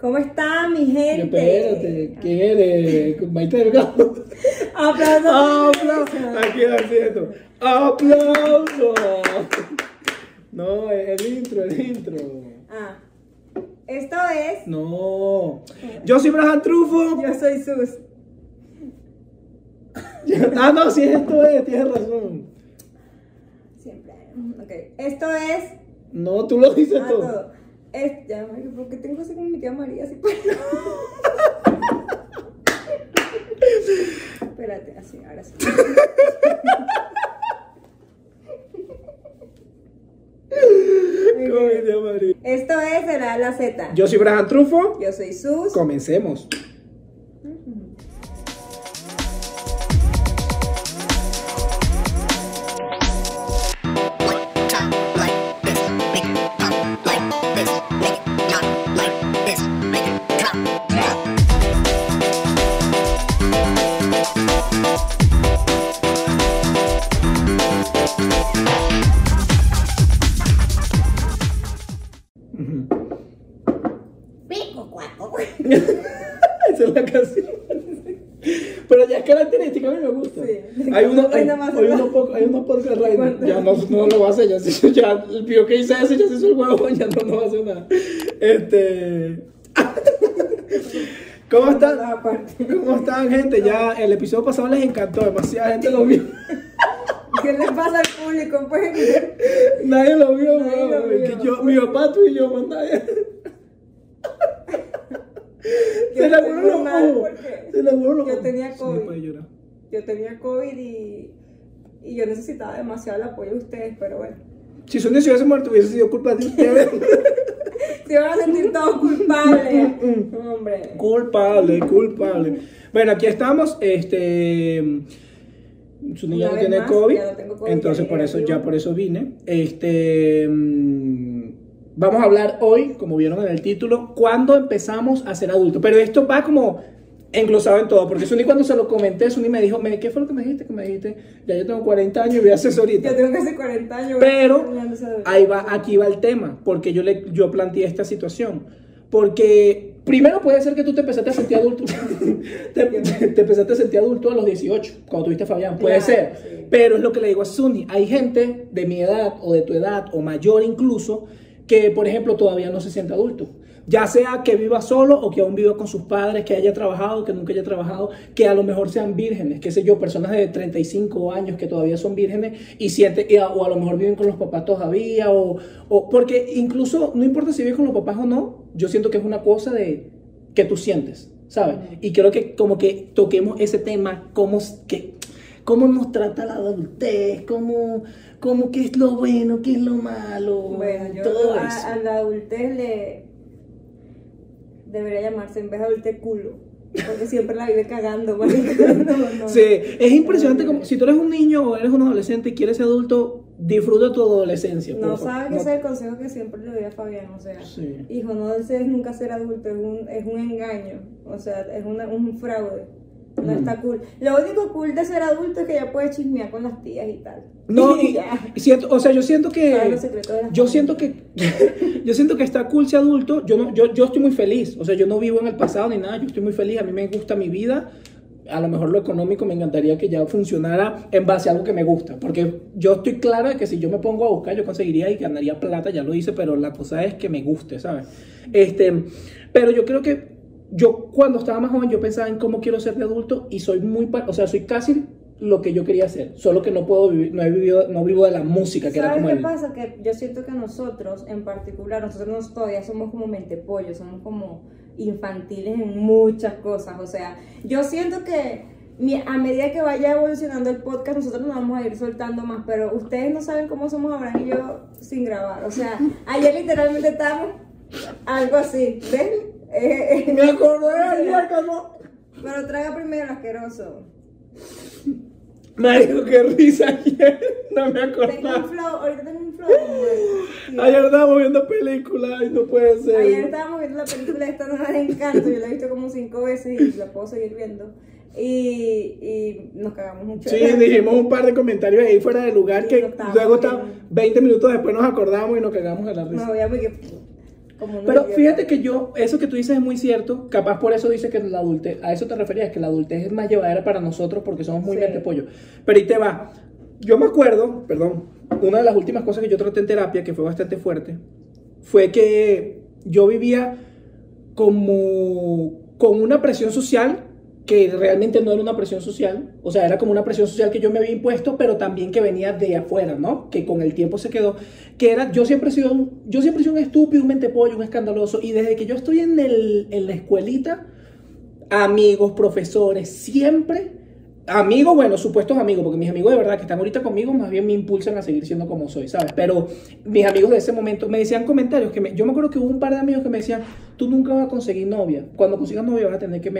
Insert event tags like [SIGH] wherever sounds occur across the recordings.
¿Cómo están, mi gente? Espérate, ¿quién eres? [LAUGHS] Maite Delgado. Aplausos. ¡Aplauso! Aquí haciendo. ¡Aplauso! No, el intro, el intro. Ah, esto es. No. Yo soy Braham Trufo. Yo soy Sus. [LAUGHS] Ah, no, sí, esto es, tienes razón. Siempre. Ok. Esto es. No, tú lo dices Ah, todo. todo. Es, ya, marico, ¿por qué tengo así como mi tía María? Así pues. Espérate, así, ahora sí. ¿Cómo me llamo, María? Esto es de la A la Z. Yo soy Braham Trufo. Yo soy Sus. Comencemos. No, lo va a hacer, ya, se- ya el pío que hice ese ya se hizo el huevo, ya no, no va a hacer nada. Este. [LAUGHS] ¿Cómo están? ¿Cómo están, gente? Ya el episodio pasado les encantó, demasiada gente lo vio. [LAUGHS] ¿Qué le pasa al público? Pues [LAUGHS] Nadie lo vio, Nadie lo vio. Que yo, mi papá, tú y yo. Yo Se aguaron muy los ojos. Se le aguaron los yo tenía COVID. yo tenía COVID y, y yo necesitaba demasiado el apoyo de ustedes, pero bueno. Si Sonia se hubiese muerto, hubiese sido culpa de ustedes. [LAUGHS] Se van a sentir todos culpables. Hombre. culpable, culpable. Bueno, aquí estamos. Este. Su niña no tiene más, COVID, ya no tengo COVID, entonces por eso, ya por eso vine. Este. mm, Vamos a hablar hoy, como vieron en el título, cuándo empezamos a ser adultos. Pero esto va como englosado en todo, porque Suni cuando se lo comenté, Suni me dijo, "Me- ¿qué fue lo que me dijiste? Que me dijiste, ya yo tengo 40 años y voy a ahorita. Yo tengo casi 40 años. Pero ahí va, aquí va el tema, porque yo le, yo planteé esta situación. Porque primero puede ser que tú te empezaste a sentir adulto. te, [LAUGHS] te- te empezaste a sentir adulto a los 18, cuando tuviste a Fabián. Puede Claro, ser. sí. Pero es lo que le digo a Sunny. Hay gente de mi edad o de tu edad o mayor incluso que, por ejemplo, todavía no se siente adulto. Ya sea que viva solo o que aún viva con sus padres, que haya trabajado, que nunca haya trabajado, que a lo mejor sean vírgenes, qué sé yo, personas de 35 años que todavía son vírgenes y a- o a lo mejor viven con los papás todavía, o, o porque incluso no importa si vives con los papás o no, yo siento que es una cosa de que tú sientes, ¿sabes? Y creo que como que toquemos ese tema, cómo, que, cómo nos trata la adultez, cómo, cómo qué es lo bueno, qué es lo malo, Bueno, yo todo a, eso. a la adultez le debería llamarse en vez de adultez culo. Porque siempre la vive cagando, [LAUGHS] marica. No, no. Sí, es impresionante como si tú eres un niño o eres un adolescente y quieres ser adulto, disfruta tu adolescencia. No sabes que No- ese es el consejo que siempre le doy a Fabián, o sea, Sí. hijo, no desees nunca ser adulto, es un, es un engaño, o sea, es una- un fraude, no está cool. Lo único cool de ser adulto es que ya puedes chismear con las tías y tal. No, [LAUGHS] y, y siento, o sea, yo siento que yo siento que [LAUGHS] yo siento que está cool ser adulto. Yo no, yo, yo estoy muy feliz. O sea, yo no vivo en el pasado ni nada. Yo estoy muy feliz. A mí me gusta mi vida. A lo mejor lo económico me encantaría que ya funcionara en base a algo que me gusta. Porque yo estoy claro de que si yo me pongo a buscar, yo conseguiría y ganaría plata. Ya lo hice, pero la cosa es que me guste, ¿sabes? Este, pero yo creo que yo cuando estaba más joven yo pensaba en cómo quiero ser de adulto y soy muy, o sea, soy casi lo que yo quería hacer, solo que no puedo vivir, no he vivido, no vivo de la música, que era ¿Sabes como qué el... pasa? Que yo siento que nosotros, en particular, nosotros nos- todavía somos como mente pollo, somos como infantiles en muchas cosas. O sea, yo siento que a medida que vaya evolucionando el podcast, nosotros nos vamos a ir soltando más, pero ustedes no saben cómo somos Abraham y yo sin grabar. O sea, ayer literalmente estábamos algo así, ¿ven? Eh, eh, Me acordé no... pero traga primero el asqueroso. Marico, qué risa ayer, no me Tengo un acordaba. flow, ahorita tengo un flow. como- Ayer estábamos viendo películas y no puede ser. Ayer estábamos viendo la película esta nueva de Encanto, yo la he visto como cinco veces y la puedo seguir viendo. Y, y nos cagamos mucho. Sí, dijimos un par de comentarios ahí fuera de lugar que luego está, viendo. 20 minutos después nos acordamos y nos cagamos de la risa. No, ya porque Como Pero fíjate que yo, eso que tú dices es muy cierto. Capaz por eso dice que la adultez, a eso te referías, que la adultez es más llevadera para nosotros porque somos muy Sí. mente pollo. Pero ahí te va. Yo me acuerdo, perdón, una de las últimas cosas que yo traté en terapia, que fue bastante fuerte, fue que yo vivía como con una presión social que realmente no era una presión social, o sea, era como una presión social que yo me había impuesto, pero también que venía de afuera, ¿no? Que con el tiempo se quedó, que era, yo siempre he sido un, yo siempre he sido un estúpido, un mentepollo, un escandaloso, y desde que yo estoy en, el, en la escuelita, amigos, profesores, siempre, amigos, bueno, supuestos amigos, porque mis amigos de verdad que están ahorita conmigo, más bien me impulsan a seguir siendo como soy, ¿sabes? Pero mis amigos de ese momento me decían comentarios que me, yo me acuerdo que hubo un par de amigos que me decían, tú nunca vas a conseguir novia, cuando consigas novia vas a tener que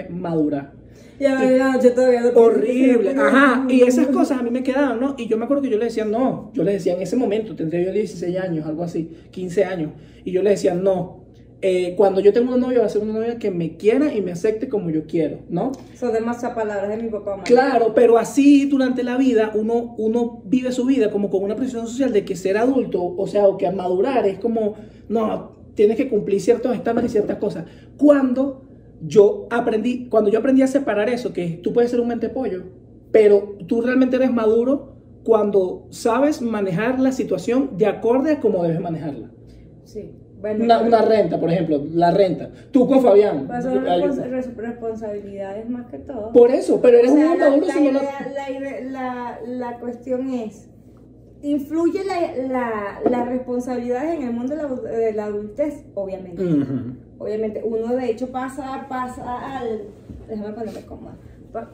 todavía no Horrible, ajá, y esas cosas a mí me quedaban, ¿no? Y yo me acuerdo que yo le decía, no, yo le decía en ese momento, tendría yo 16 años, algo así, 15 años, y yo le decía, no, eh, cuando yo tengo una novia va a ser una novia que me quiera y me acepte como yo quiero, ¿no? Son demasiadas palabras de mi papá. mamá. Claro, pero así durante la vida uno, uno vive su vida como con una presión social de que ser adulto, o sea, o que madurar es como, no, tienes que cumplir ciertos estándares y ciertas cosas. Cuando yo aprendí, cuando yo aprendí a separar eso, que tú puedes ser un mente pollo, pero tú realmente eres maduro cuando sabes manejar la situación de acorde a cómo debes manejarla. Sí. Bueno, Una, una renta, por ejemplo, la renta. Tú con Fabián. Son respons- responsabilidades más que todo. Por eso, pero eres O sea, un maduro la la- la- la cuestión es, ¿influye la, la, la responsabilidad en el mundo de la, de la adultez? Obviamente. Obviamente, uno de hecho pasa, pasa al... Déjame ponerme cómoda. Pa-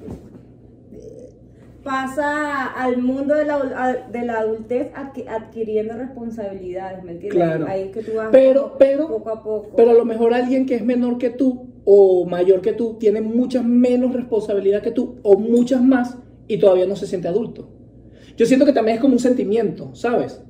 Pasa al mundo de la, de la adultez adqui- adquiriendo responsabilidades, ¿me entiendes? Claro. Ahí es que tú vas Pero- como pero- poco a poco. Pero a lo mejor alguien que es menor que tú o mayor que tú tiene muchas menos responsabilidad que tú o muchas más y todavía no se siente adulto. Yo siento que también es como un sentimiento, ¿sabes?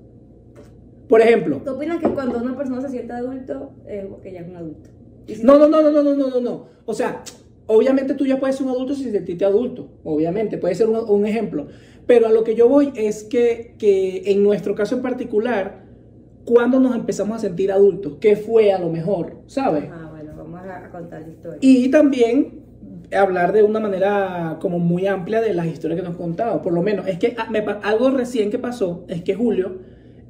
Por ejemplo, ¿Tú opinas que cuando una persona se siente adulto es porque ya es un adulto? Si no, no, no, no, no, no, no, no, no. O sea, obviamente tú ya puedes ser un adulto sin sentirte adulto, obviamente, puede ser un, un ejemplo. Pero a lo que yo voy es que, que en nuestro caso en particular, cuando nos empezamos a sentir adultos, ¿qué fue a lo mejor, ¿sabes? Ah, bueno, vamos a, a contar la historia. Y también hablar de una manera como muy amplia de las historias que nos han contado. Por lo menos, es que ah, me algo recién que pasó es que Julio,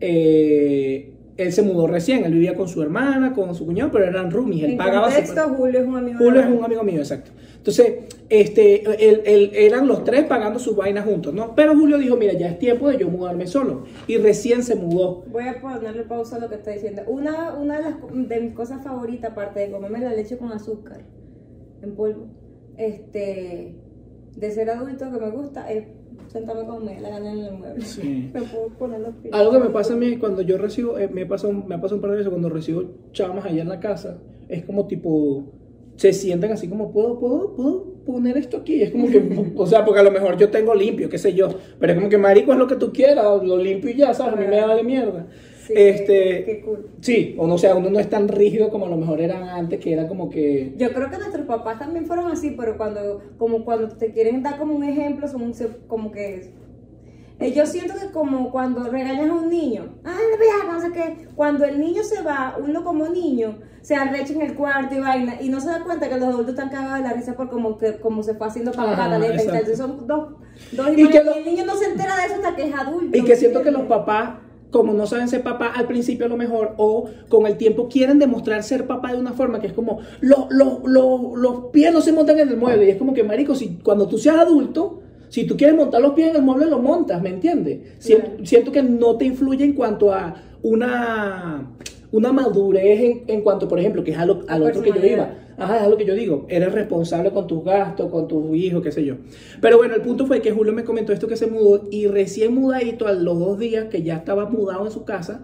eh, él se mudó recién, él vivía con su hermana, con su cuñado, pero eran roomies, él en pagaba su- Julio es un amigo Julio es un amigo mío, exacto. Entonces, este, él- él- eran los tres pagando sus vainas juntos, ¿no? Pero Julio dijo, mira, ya es tiempo de yo mudarme solo. Y recién se mudó. Voy a ponerle pausa a lo que está diciendo. Una, una de, las, de mis cosas favoritas, aparte de comerme la leche con azúcar en polvo, este, de ser adulto que me gusta, es sentarme dé la gana en el mueble. Sí. [LAUGHS] Me puedo poner los pies. Algo que me pasa a mí cuando yo recibo, eh, me pasa un, me pasa un par de veces cuando recibo chamas allá en la casa, es como tipo, se sienten así como, ¿puedo, puedo, puedo poner esto aquí? Es como que, [LAUGHS] o sea, porque a lo mejor yo tengo limpio, qué sé yo, pero es como que marico es lo que tú quieras, lo limpio y ya, ¿sabes? A mí me da de mierda. Sí, este, qué- cool. sí, o no sea, uno no es tan rígido como a lo mejor eran antes, que era como que... Yo creo que nuestros papás también fueron así, pero cuando, como cuando te quieren dar como un ejemplo, son como que eh, yo siento que como cuando regañas a un niño, ay, no sé qué, cuando el niño se va, uno como niño se arrecha en el cuarto y vaina, y no se da cuenta que los adultos están cagados de la risa por como que como se fue haciendo exacto. Entonces son dos, dos Y que lo- el niño no se entera de eso hasta que es adulto. Y que siento que los papás, como no saben ser papá al principio a lo mejor, o con el tiempo quieren demostrar ser papá de una forma que es como, los, los, los, los pies no se montan en el mueble. Y es como que, marico, si, cuando tú seas adulto, si tú quieres montar los pies en el mueble, lo montas, ¿me entiendes? Siento, siento que no te influye en cuanto a una, una madurez en, en cuanto, por ejemplo, que es a lo, a lo otro que yo iba. Ajá, es lo que yo digo. Eres responsable con tus gastos, con tus hijos, qué sé yo. Pero bueno, el punto fue que Julio me comentó esto que se mudó y recién mudadito a los dos días que ya estaba mudado en su casa,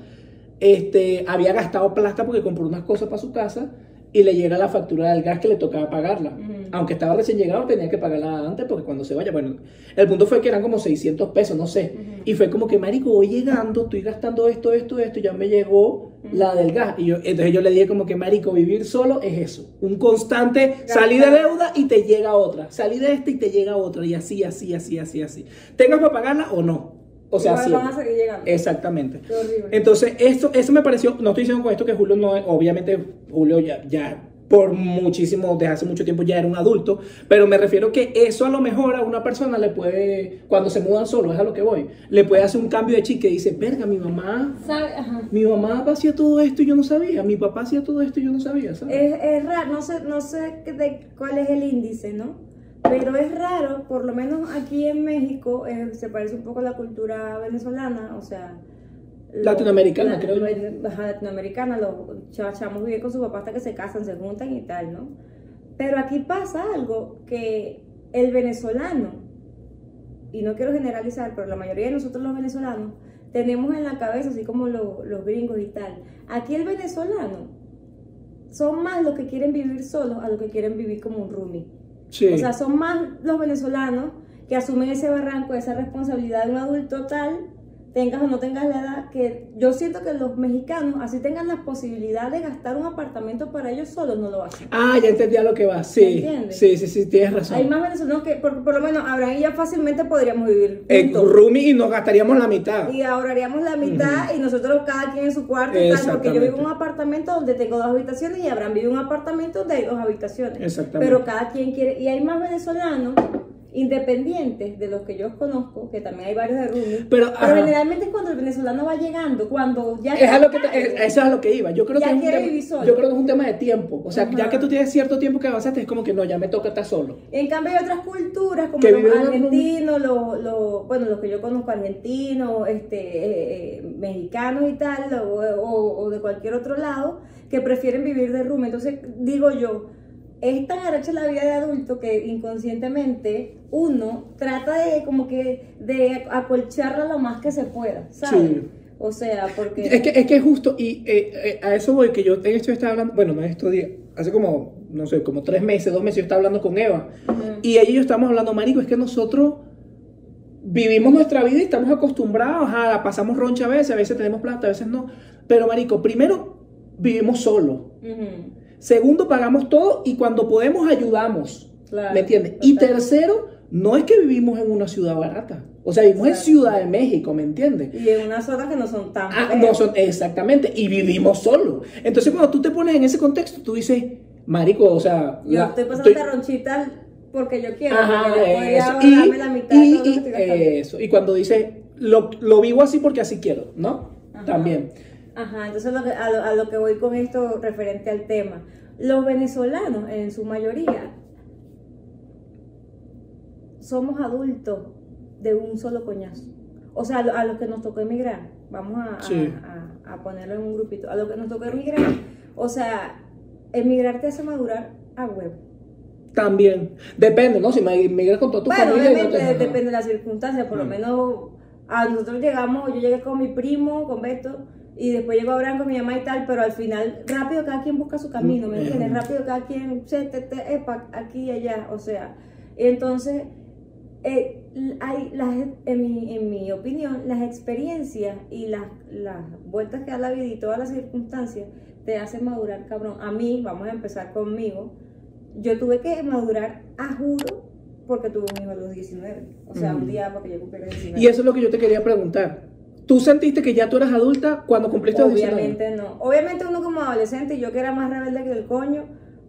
este, había gastado plata porque compró unas cosas para su casa y le llega la factura del gas que le tocaba pagarla. Aunque estaba recién llegado, tenía que pagarla antes porque cuando se vaya, bueno, el punto fue que eran como 600 pesos, no sé. Y fue como que, marico, voy llegando, estoy gastando esto, esto, esto, y ya me llegó la del gas. Y yo, entonces yo le dije como que, marico, vivir solo es eso. Un constante, salí de deuda y te llega otra. Salí de esta y te llega otra. Y así, así, así, así, así. Tengas para pagarla o no. O sea, Igual siempre. van a seguir llegando. Exactamente. Qué horrible. Entonces, esto, eso me pareció, no estoy diciendo con esto que Julio no, obviamente Julio ya, ya por muchísimo, desde hace mucho tiempo ya era un adulto, pero me refiero que eso a lo mejor a una persona le puede, cuando se mudan solo, es a lo que voy, le puede hacer un cambio de chip que dice, verga, mi mamá, ¿Sabe? Ajá. mi mamá hacía todo esto y yo no sabía, mi papá hacía todo esto y yo no sabía, ¿sabes? Es, es raro, no sé, no sé de cuál es el índice, ¿no? Pero es raro, por lo menos aquí en México, eh, se parece un poco a la cultura venezolana, o sea... Latinoamericana, creo latinoamericana, los cha- chamos viven con su papá hasta que se casan, se juntan y tal, ¿no? Pero aquí pasa algo que el venezolano, y no quiero generalizar, pero la mayoría de nosotros los venezolanos tenemos en la cabeza, así como lo- los gringos y tal, aquí el venezolano son más los que quieren vivir solos a los que quieren vivir como un roomie. sí. O sea, son más los venezolanos que asumen ese barranco, esa responsabilidad de un adulto tal, tengas o no tengas la edad, que yo siento que los mexicanos, así tengan la posibilidad de gastar un apartamento para ellos solos, no lo hacen. ah, ya entendí a lo que va, ¿Me sí, entiendes? sí, sí, sí, tienes razón. Hay más venezolanos que, por, por lo menos, Abraham y ya fácilmente podríamos vivir En roomie y nos gastaríamos la mitad. Y ahorraríamos la mitad y nosotros cada quien en su cuarto y tal, porque yo vivo en un apartamento donde tengo dos habitaciones y Abraham vive en un apartamento donde hay dos habitaciones. Exactamente. Pero cada quien quiere, y hay más venezolanos independientes de los que yo conozco, que también hay varios de roomie, Pero, generalmente es cuando el venezolano va llegando, cuando ya Es a lo que te- tarde. es- eso es a lo que iba. Yo creo Ya que es un tema, yo creo que es un tema de tiempo. O sea, Ajá. ya que tú tienes cierto tiempo que avanzaste, es como que no, ya me toca estar solo. En cambio hay otras culturas como Que los argentinos, los, los- bueno, los que yo conozco argentinos, este, eh, eh, mexicanos y tal, o, o- o de cualquier otro lado, que prefieren vivir de room. Entonces digo yo, es tan arrecha la vida de adulto que inconscientemente uno trata de como que de acolcharla lo más que se pueda, ¿sabes? Sí. O sea, porque... Es que es que es justo, y eh, eh, a eso voy, que yo en esto estaba hablando, bueno, no en estos días, hace como, no sé, como tres meses, dos meses, yo estaba hablando con Eva, y ella y yo estamos hablando, marico, es que nosotros vivimos nuestra vida y estamos acostumbrados a, pasamos roncha a veces, a veces tenemos plata, a veces no, pero marico, primero, vivimos solos. Ujú. Segundo, pagamos todo y cuando podemos ayudamos. Claro, ¿Me entiendes? Y tercero, no es que vivimos en una ciudad barata. O sea, vivimos en. Ciudad de México, ¿me entiendes? Y en unas zonas que no son tan... Ah, no son, exactamente, y vivimos solos. Entonces, cuando tú te pones en ese contexto, tú dices, marico, o sea, Yo la- estoy pasando estoy- esta ronchita porque yo quiero. Ajá, porque yo podría ahorrarme la mitad de Y, todo lo y- que estoy gastando. eso. Y cuando dice, lo, lo vivo así porque así quiero, ¿no? Ajá. También. Ajá, entonces lo que- a, lo, a lo que voy con esto referente al tema. Los venezolanos, en su mayoría, somos adultos de un solo coñazo. O sea, a, lo- a los que nos tocó emigrar, vamos a, a- Sí. a- a ponerlo en un grupito, a los que nos tocó emigrar, o sea, emigrar te hace madurar a huevo. También. Depende, ¿no? Si me migras con toda tu Bueno, familia. no obviamente te- depende de las circunstancias, por lo Mm. menos a nosotros llegamos, yo llegué con mi primo, con Beto, y después llegó Abraham con mi mamá y tal, pero al final rápido cada quien busca su camino, ¿me Mm, entiendes? eh. Rápido cada quien se te, te, epa, aquí y allá, o sea, entonces, eh, hay las, en, mi, en mi opinión, las experiencias y las, las vueltas que da la vida y todas las circunstancias te hacen madurar, cabrón. A mí, vamos a empezar conmigo, yo tuve que madurar a juro porque tuve un hijo a los 19. O sea, un Mm. día porque yo cumplí los 19. Y eso es lo que yo te quería preguntar. ¿Tú sentiste que ya tú eras adulta cuando cumpliste los 19? Obviamente no. Obviamente uno como adolescente, yo que era más rebelde que el coño,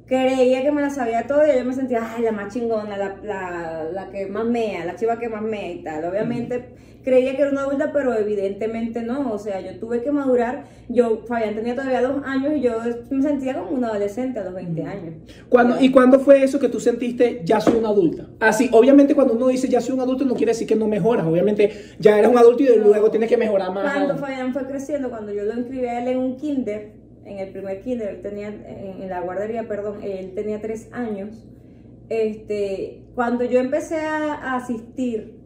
creía que me la sabía todo y yo me sentía, ay, la más chingona, la, la, la que más mea, la chiva que más mea y tal. Obviamente creía que era una adulta, pero evidentemente no. O sea, yo tuve que madurar. Yo, Fabián tenía todavía dos años y yo me sentía como una adolescente a los 20 años. ¿Cuándo, ¿Y cuándo fue eso que tú sentiste, ya soy una adulta? Así, obviamente cuando uno dice ya soy un adulto no quiere decir que no mejoras, obviamente ya eres un adulto y de luego tienes que mejorar más. Cuando Fabián fue creciendo, cuando yo lo inscribí a él en un kinder, en el primer kinder, él tenía, en, la guardería, perdón, él tenía tres años. Este, cuando yo empecé a, a asistir,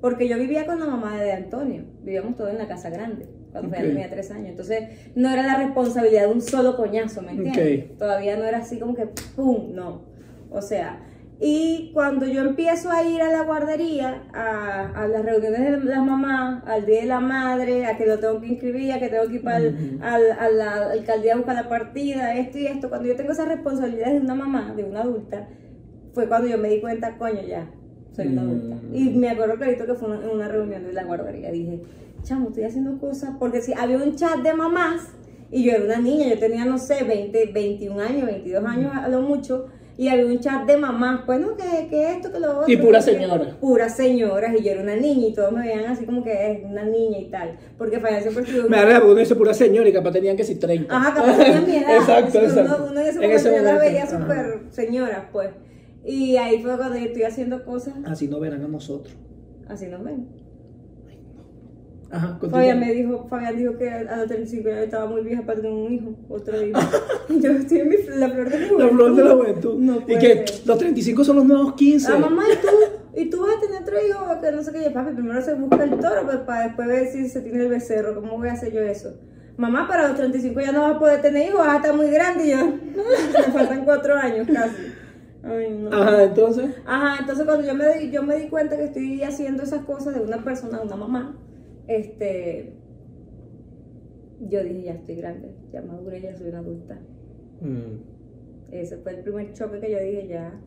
porque yo vivía con la mamá de Antonio, vivíamos todos en la casa grande, cuando Fabián Ok. tenía tres años. Entonces, no era la responsabilidad de un solo coñazo, ¿me entiendes? Todavía no era así como que, ¡pum! No. O sea, y cuando yo empiezo a ir a la guardería, a, a las reuniones de las mamás, al día de la madre, a que lo tengo que inscribir, a que tengo que ir para el- al- a la alcaldía a buscar la partida, esto y esto, cuando yo tengo esas responsabilidades de una mamá, de una adulta, fue cuando yo me di cuenta, coño, ya, soy una Mm. adulta. Y me acuerdo clarito que fue una- en una reunión de la guardería. Dije, chamo, estoy haciendo cosas. Porque si había un chat de mamás y yo era una niña, yo tenía, no sé, 20, 21 años, 22 años a lo mucho. Y había un chat de mamás, bueno, que, que esto, que lo otro. Y puras señoras. Puras señoras, y yo era una niña, y todos me veían así como que es una niña y tal. Porque Fabián siempre estuvo. Me da porque uno dice pura señora y capaz tenían que ser 30. Ajá, capaz tenían mi edad. [LAUGHS] exacto, Uno- exacto. Uno, en ese En momento ese yo la momento, veía súper señora, pues. Y ahí fue cuando yo estoy haciendo cosas, Así no verán a nosotros. así nos ven. Ajá. Fabián me dijo, Fabián dijo que a los 35 ya estaba muy vieja para tener un hijo, otro hijo. Y yo estoy en mi, la flor de mi La juventud. flor de la juventud. No y que ser. los 35 son los nuevos 15. Ah, mamá, ¿y tú? ¿Y tú vas a tener otro hijo? Que no sé qué. Papi, primero se busca el toro pues, para después ver si se tiene el becerro. ¿Cómo voy a hacer yo eso? Mamá, para los 35 ya no vas a poder tener hijos, vas a estar muy grande. Y yo, [LAUGHS] me faltan cuatro años casi. Ay, no. Ajá, entonces. Ajá, entonces cuando yo me, di, yo me di cuenta que estoy haciendo esas cosas de una persona, de una mamá, este, yo dije, ya estoy grande, ya maduré, ya soy una adulta. mm. Ese fue el primer choque que yo dije, ya.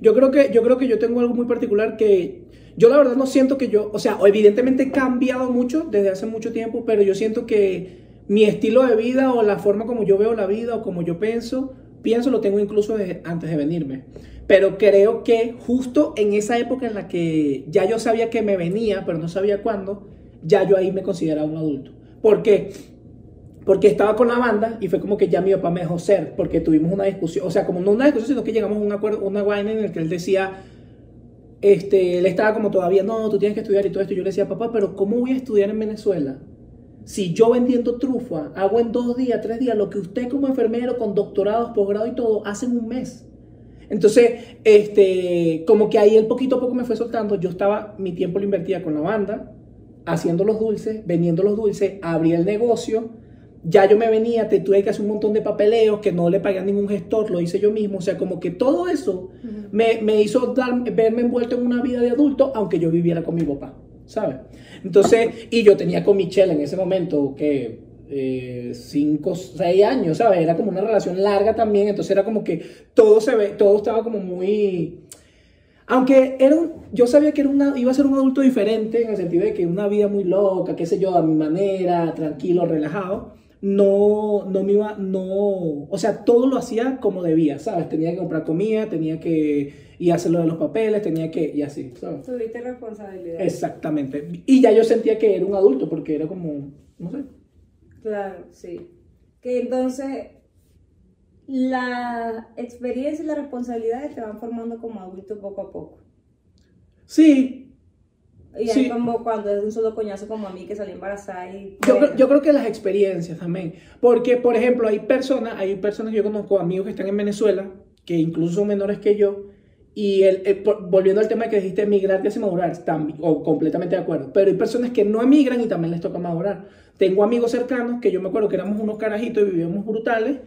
Yo creo que yo creo que yo tengo algo muy particular que yo la verdad no siento que yo, o sea, evidentemente he cambiado mucho desde hace mucho tiempo, pero yo siento que mi estilo de vida o la forma como yo veo la vida o como yo pienso, pienso lo tengo incluso desde antes de venirme. Pero creo que justo en esa época en la que ya yo sabía que me venía, pero no sabía cuándo, ya yo ahí me consideraba un adulto. ¿Por qué? Porque estaba con la banda y fue como que ya mi papá me dejó ser, porque tuvimos una discusión, o sea, como no una discusión, sino que llegamos a un acuerdo, una vaina en el que él decía, este, él estaba como todavía, no, tú tienes que estudiar y todo esto. Yo le decía, papá, pero ¿cómo voy a estudiar en Venezuela? Si yo vendiendo trufa hago en dos días, tres días, lo que usted como enfermero con doctorados, posgrado y todo, hace en un mes. Entonces, este, como que ahí él poquito a poco me fue soltando. Yo estaba, mi tiempo lo invertía con la banda, haciendo los dulces, vendiendo los dulces, abrí el negocio. Ya yo me venía, te tuve que hacer un montón de papeleos que no le pagué a ningún gestor, lo hice yo mismo. O sea, como que todo eso me, me hizo dar, verme envuelto en una vida de adulto, aunque yo viviera con mi papá, ¿sabes? Entonces, y yo tenía con Michelle en ese momento que eh, cinco, seis años, ¿sabes? Era como una relación larga también, entonces era como que todo se ve, todo estaba como muy... Aunque era un, yo sabía que era una, iba a ser un adulto diferente en el sentido de que una vida muy loca, qué sé yo, a mi manera, tranquilo, relajado, no, no me iba, no, o sea, todo lo hacía como debía, ¿sabes? Tenía que comprar comida, tenía que ir a hacer lo de los papeles, tenía que, y así, ¿sabes? Tuviste responsabilidad. Exactamente. Y ya yo sentía que era un adulto porque era como, no sé. Claro, sí. Que entonces la experiencia y las responsabilidades te van formando como adulto poco a poco. Sí, Y Sí. es como cuando es un solo coñazo como a mí que salí embarazada y... Yo, bueno, creo- yo creo que las experiencias también. Porque, por ejemplo, hay personas, hay personas que yo conozco, amigos que están en Venezuela, que incluso son menores que yo. Y el, volviendo al tema que dijiste, emigrar te hace madurar, también, o completamente de acuerdo. Pero hay personas que no emigran y también les toca madurar. Tengo amigos cercanos que yo me acuerdo que éramos unos carajitos y vivíamos brutales.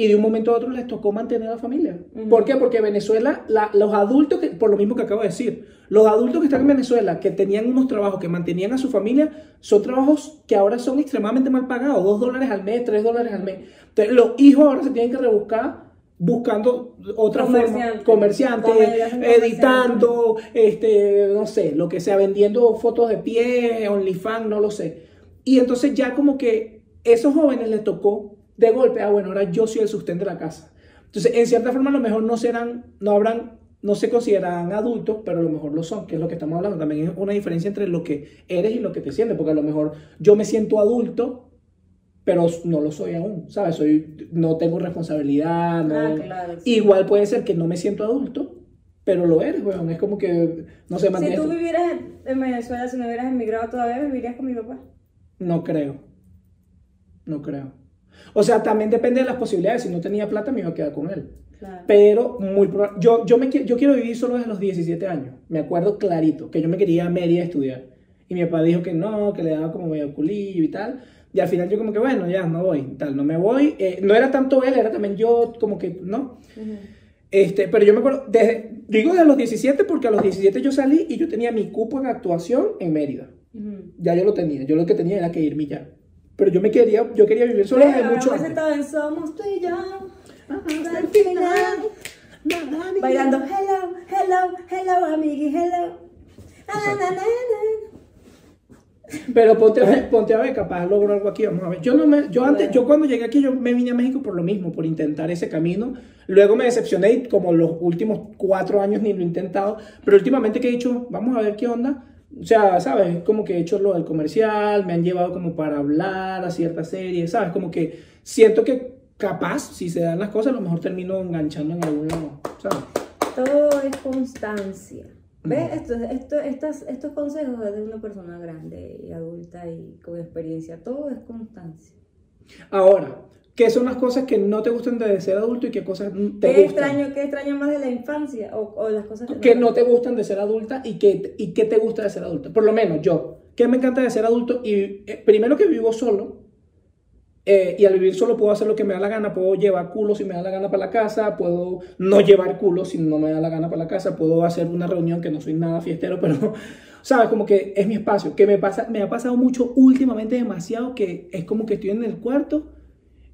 Y de un momento a otro les tocó mantener a la familia. ¿Por qué? Porque Venezuela, la- los adultos, que, por lo mismo que acabo de decir, los adultos que están en Venezuela, que tenían unos trabajos, que mantenían a su familia, son trabajos que ahora son extremadamente mal pagados, dos dólares al mes, tres dólares al mes. Entonces, los hijos ahora se tienen que rebuscar buscando otra Comerciante. forma, comerciante, editando, este, no sé, lo que sea, vendiendo fotos de pie, OnlyFans, no lo sé. Y entonces ya como que esos jóvenes les tocó de golpe, ah, bueno, ahora yo soy el sustento de la casa. Entonces, en cierta forma, a lo mejor no serán, no habrán, no se consideran adultos, pero a lo mejor lo son, que es lo que estamos hablando. También es una diferencia entre lo que eres y lo que te sientes, porque a lo mejor yo me siento adulto, pero no lo soy aún, ¿sabes? Soy, no tengo responsabilidad, no, Ah, claro, sí. Igual puede ser que no me siento adulto, pero lo eres, weón. Es como que, no sé, Si mantienes... tú vivieras en Venezuela, si no hubieras emigrado todavía, vivirías con mi papá. No creo. No creo. O sea, también depende de las posibilidades. Si no tenía plata, me iba a quedar con él. Claro. Pero muy yo, yo, me, yo quiero vivir solo desde los 17 años. Me acuerdo clarito que yo me quería a Mérida a estudiar. Y mi papá dijo que no, que le daba como medio culillo y tal. Y al final yo como que, bueno, ya, no voy, tal, no me voy. Eh, no era tanto él, era también yo como que, no. Ujú. Este, pero yo me acuerdo, desde, digo de los 17 porque a los 17 yo salí y yo tenía mi cupo en actuación en Mérida. Ujú. Ya yo lo tenía, yo lo que tenía era que irme ya. Pero yo me quería, yo quería vivir solo desde mucho antes. en Somos tú y yo, hasta el final, bailando hello, hello, hello, amigui, hello. Na, na, na, na, na. Pero ponte a ver, ponte a ver, capaz logro algo aquí, vamos a ver. Yo no me, yo antes, yo cuando llegué aquí, yo me vine a México por lo mismo, por intentar ese camino. Luego me decepcioné y como los últimos cuatro años ni lo he intentado. Pero últimamente que he dicho, vamos a ver qué onda. O sea, ¿sabes? Como que he hecho lo del comercial, me han llevado como para hablar a ciertas series, ¿sabes? Como que siento que capaz, si se dan las cosas, a lo mejor termino enganchando en algún lado, ¿sabes? Todo es constancia. ¿Ves? Esto, esto, estas, estos consejos es de una persona grande y adulta y con experiencia. Todo es constancia. Ahora, ¿qué son las cosas que no te gustan de ser adulto y qué cosas te ¿Qué gustan? extraño, ¿Qué extraño más de la infancia? O, o las cosas que no te gustan de ser adulta y qué, y qué te gusta de ser adulta. Por lo menos yo, ¿qué me encanta de ser adulto? Y eh, primero que vivo solo, eh, y al vivir solo puedo hacer lo que me da la gana, puedo llevar culo si me da la gana para la casa, puedo no llevar culo si no me da la gana para la casa, puedo hacer una reunión que no soy nada fiestero, pero, [LAUGHS] ¿sabes? Como que es mi espacio, que me, pasa, me ha pasado mucho últimamente demasiado, que es como que estoy en el cuarto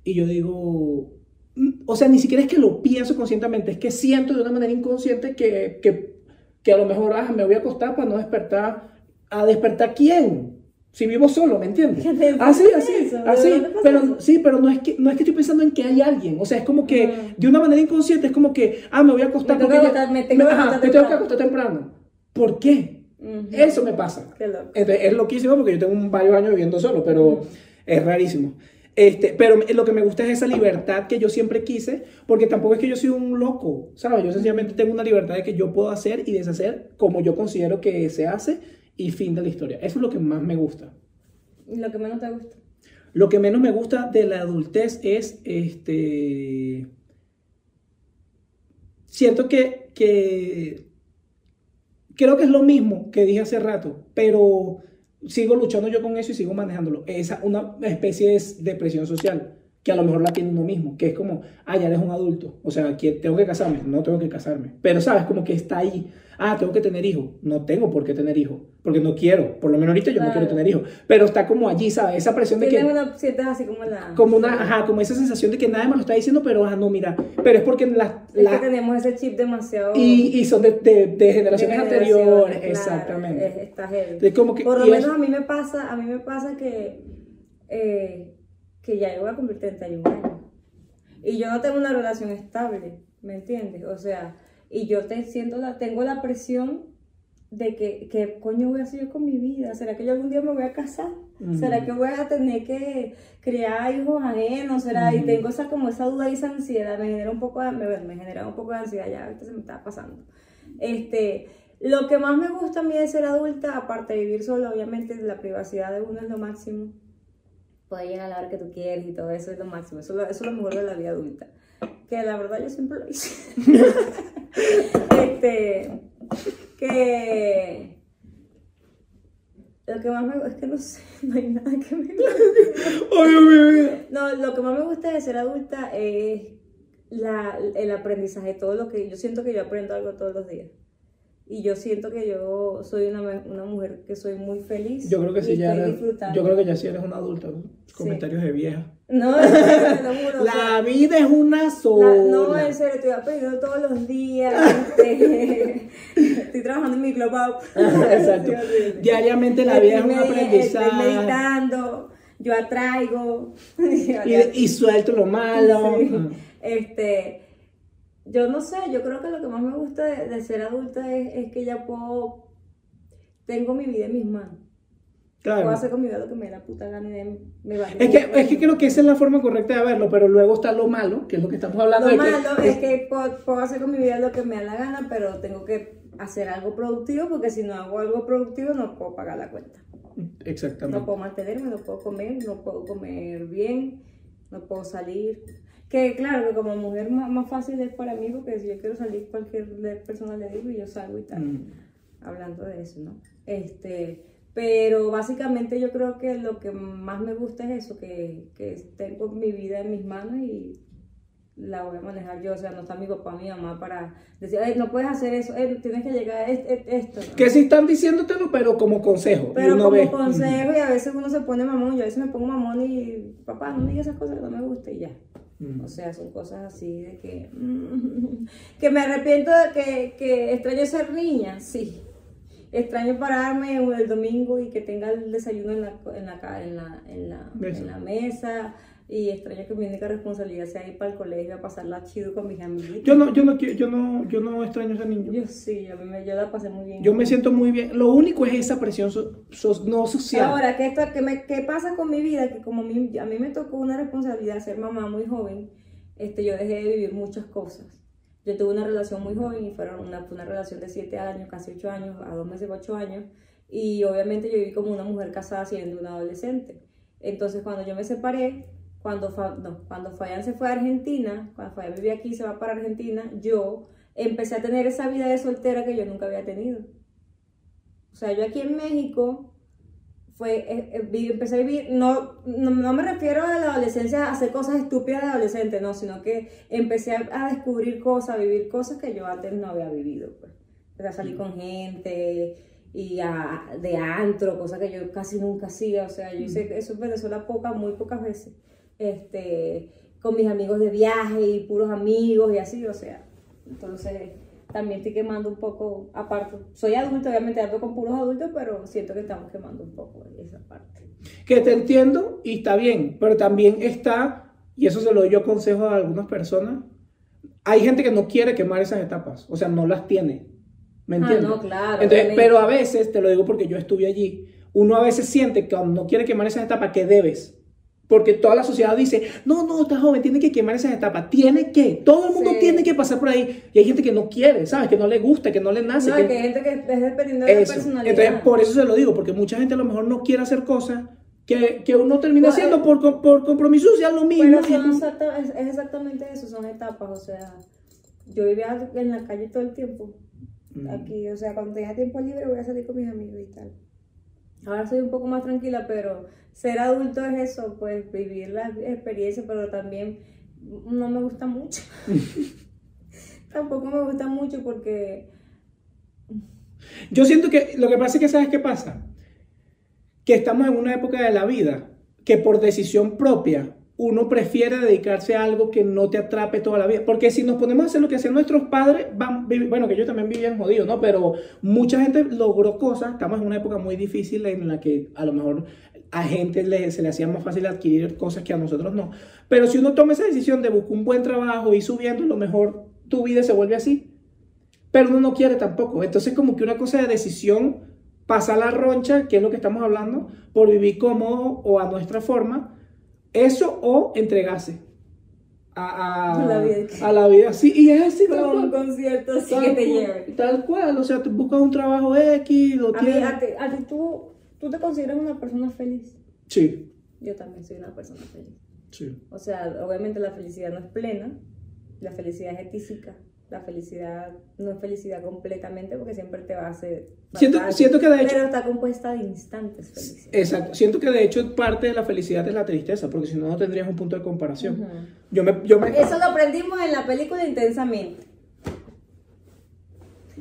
y yo digo, mm, o sea, ni siquiera es que lo pienso conscientemente, es que siento de una manera inconsciente que, que, que a lo mejor ah, me voy a acostar para no despertar. ¿A despertar quién? Si vivo solo, ¿me entiendes? [LAUGHS] ¿Qué te Así, así, eso? ¿De así. Pero eso? sí, pero no es que no es que estoy pensando en que hay alguien. O sea, es como que de una manera inconsciente es como que, ah, me voy a acostar Me tengo porque ya- me tengo ajá, acostar me tengo que temprano. acostar temprano. ¿Por qué? Eso me pasa. Qué loco. Entonces, es loquísimo porque yo tengo varios años viviendo solo, pero es rarísimo. Este, pero lo que me gusta es esa libertad que yo siempre quise, porque tampoco es que yo soy un loco, ¿sabes? Yo sencillamente tengo una libertad de que yo puedo hacer y deshacer como yo considero que se hace y fin de la historia. Eso es lo que más me gusta. ¿Y lo que menos te gusta? Lo que menos me gusta de la adultez es este. Siento que, que. Creo que es lo mismo que dije hace rato, pero sigo luchando yo con eso y sigo manejándolo. Es una especie de depresión social que a lo mejor la tiene uno mismo, que es como, ah, ya eres un adulto, o sea, tengo que casarme, no tengo que casarme, pero sabes, como que está ahí, ah, tengo que tener hijos, no tengo por qué tener hijos, porque no quiero, por lo menos ahorita yo no quiero tener hijos, pero está como allí, ¿sabes? Esa presión de que una, sientes así como la... como una, ajá, como esa sensación de que nadie me lo está diciendo, pero ah, no, mira, pero es porque la, Es que tenemos ese chip demasiado... y, y son de, de- generaciones anteriores, claro, exactamente. es- está heavy. Como que- Por lo menos es- a mí me pasa, a mí me pasa que, eh, que ya yo voy a cumplir 31 años. Y yo no tengo una relación estable, ¿me entiendes? O sea, y yo te siento la, tengo la presión de que, que coño voy a hacer yo con mi vida. ¿Será que yo algún día me voy a casar? ¿Será que voy a tener que criar hijos ajenos? ¿Será? Y tengo esa como esa duda y esa ansiedad, me genera un poco de, me, me genera un poco de ansiedad ya, ahorita se me está pasando. Este, lo que más me gusta a mí de ser adulta, aparte de vivir solo, obviamente la privacidad de uno es lo máximo. Poder llegar a la hora que tú quieres y todo eso es lo máximo. Eso, es lo- eso es lo mejor de la vida adulta. Que la verdad yo siempre lo hice. [LAUGHS] este, que lo que más me gusta es que no sé, [LAUGHS] no hay nada que me mío. no, lo que más me gusta de ser adulta es la, el aprendizaje, todo lo que yo siento que yo aprendo algo todos los días. Y yo siento que yo soy una, una mujer que soy muy feliz. Yo creo que sí, ya estoy eres, yo creo que ya sí eres una adulta. ¿no? Comentarios de vieja. No, [LAUGHS] [LAUGHS] te lo juro, o sea, La vida es una sola. la- no, en serio, estoy aprendiendo todos los días. este, [LAUGHS] estoy trabajando en mi global. Exacto. Diariamente la vida es un aprendizaje. Estoy meditando, yo atraigo. Y, y suelto lo malo. Sí. Este, yo no sé, yo creo que lo que más me gusta de, de ser adulta es, es que ya puedo, tengo mi vida en mis manos. Claro. Puedo hacer con mi vida lo que me dé la puta gana y de, me va Es que, es que creo que esa es la forma correcta de verlo, pero luego está lo malo, que es lo que estamos hablando. Lo de malo es que puedo, puedo hacer con mi vida lo que me da la gana, pero tengo que hacer algo productivo porque si no hago algo productivo no puedo pagar la cuenta. Exactamente. No puedo mantenerme, no puedo comer, no puedo comer bien, no puedo salir. Que claro, que como mujer más, más fácil es para mí porque si yo quiero salir, cualquier persona le digo y yo salgo y tal. Mm. Hablando de eso, ¿no? Este, pero básicamente yo creo que lo que más me gusta es eso, que, que tengo mi vida en mis manos y la voy a manejar yo. O sea, no está mi papá, mi mamá para decir, "Ay, no puedes hacer eso, eh, tienes que llegar a est- est- esto. ¿no? Que sí están diciéndotelo, pero como consejo. y Pero uno como ve. consejo y a veces uno se pone mamón, yo a veces me pongo mamón y papá, no me digas esas cosas que no me gustan y ya. O sea, son cosas así de que... [LAUGHS] Que me arrepiento de que, que extraño ser niña, sí. Extraño pararme el domingo y que tenga el desayuno en la, en la, en la, en la, en la mesa. Y extraño que mi única responsabilidad sea ir para el colegio a pasarla chido con mis amiguitos. Yo no, yo no, quiero- yo no, yo no extraño a ese niño. Yo sí, a mí me, yo la pasé muy bien. Yo me siento muy bien. Lo único es esa presión so- so- no social. Ahora, ¿qué, esto- qué, me- qué pasa con mi vida? Que como mi- a mí me tocó una responsabilidad ser mamá muy joven, este, yo dejé de vivir muchas cosas. Yo tuve una relación muy joven y fueron una, una relación de 7 años, casi 8 años, a dos meses 8 años. Y obviamente yo viví como una mujer casada siendo una adolescente. Entonces cuando yo me separé, cuando, Fa- no, cuando Fabián se fue a Argentina, cuando Fabián vivía aquí y se va para Argentina, yo empecé a tener esa vida de soltera que yo nunca había tenido. O sea, yo aquí en México fue, eh, eh, empecé a vivir, no, no, no me refiero a la adolescencia a hacer cosas estúpidas de adolescente, no, sino que empecé a, a descubrir cosas, a vivir cosas que yo antes no había vivido. Pues. Empecé a salir con gente y a, de antro, cosas que yo casi nunca hacía, o sea, yo hice eso en Venezuela pocas, muy pocas veces, este, con mis amigos de viaje y puros amigos y así, o sea, entonces también estoy quemando un poco, aparte, soy adulto, obviamente ando con puros adultos, pero siento que estamos quemando un poco esa parte. Que te entiendo y está bien, pero también está, y eso se lo doy yo consejo a algunas personas, hay gente que no quiere quemar esas etapas, o sea, no las tiene. ¿Me Ah, entiendes? no, claro, Entonces, pero a veces, te lo digo porque yo estuve allí, uno a veces siente que no quiere quemar esas etapas, que debes. Porque toda la sociedad dice, no, no, estás joven, tiene que quemar esas etapas. Tiene que, todo el mundo Sí. tiene que pasar por ahí. Y hay gente que no quiere, ¿sabes? Que no le gusta, que no le nace. No, que- hay gente que es dependiendo de la personalidad. Entonces, por eso se lo digo, porque mucha gente a lo mejor no quiere hacer cosas que, que uno termina Pues, haciendo eh, por, por compromiso social lo mismo. Pero exacta- es, es exactamente eso, son etapas, o sea, yo vivía en la calle todo el tiempo, Mm. aquí, o sea, cuando tenía tiempo libre voy a salir con mis amigos y tal. Ahora soy un poco más tranquila, pero ser adulto es eso, pues vivir la experiencia, pero también no me gusta mucho. [LAUGHS] Tampoco me gusta mucho porque Yo siento que lo que pasa es que, ¿sabes qué pasa? Que estamos en una época de la vida que por decisión propia uno prefiere dedicarse a algo que no te atrape toda la vida. Porque si nos ponemos a hacer lo que hacían nuestros padres, van, bueno, que ellos también vivían jodidos, ¿no? Pero mucha gente logró cosas. Estamos en una época muy difícil en la que a lo mejor a gente le- se le hacía más fácil adquirir cosas que a nosotros no. Pero si uno toma esa decisión de buscar un buen trabajo y subiendo, a lo mejor tu vida se vuelve así pero uno no quiere tampoco. Entonces, como que una cosa de decisión pasa la roncha, que es lo que estamos hablando, por vivir cómodo o a nuestra forma, eso o entregarse a, a- la vida. a la vida. Sí, y es así, con un concierto así Tal que te. Tal cual, o sea, tú buscas un trabajo X, lo A mí, tienes. a ti, a ti tú, tú te consideras una persona feliz. Sí, Yo también soy una persona feliz. sí. O sea, obviamente la felicidad no es plena, la felicidad es física. La felicidad no es felicidad completamente porque siempre te va a hacer. Siento- faltar, siento que de hecho- Pero está compuesta de instantes felices. Exacto. Siento que de hecho parte de la felicidad es la tristeza, porque si no, no tendrías un punto de comparación. Yo me, yo me, Eso lo aprendimos en la película Intensamente.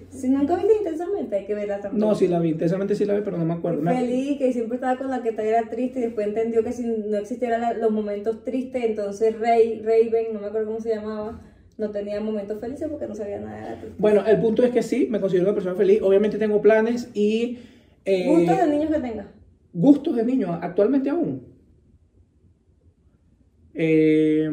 Si nunca viste Intensamente, hay que verla también. no, sí la vi, intensamente sí la vi, pero no me acuerdo. Feliz, que siempre estaba con la que era triste y después entendió que si no existieran los momentos tristes, entonces Ray, Raven, no me acuerdo cómo se llamaba, no tenía momentos felices porque no sabía nada de la tristeza. Bueno, el punto es que sí, me considero una persona feliz. Obviamente tengo planes y... eh, Gustos de niños que tengas. gustos de niño, actualmente aún. Eh,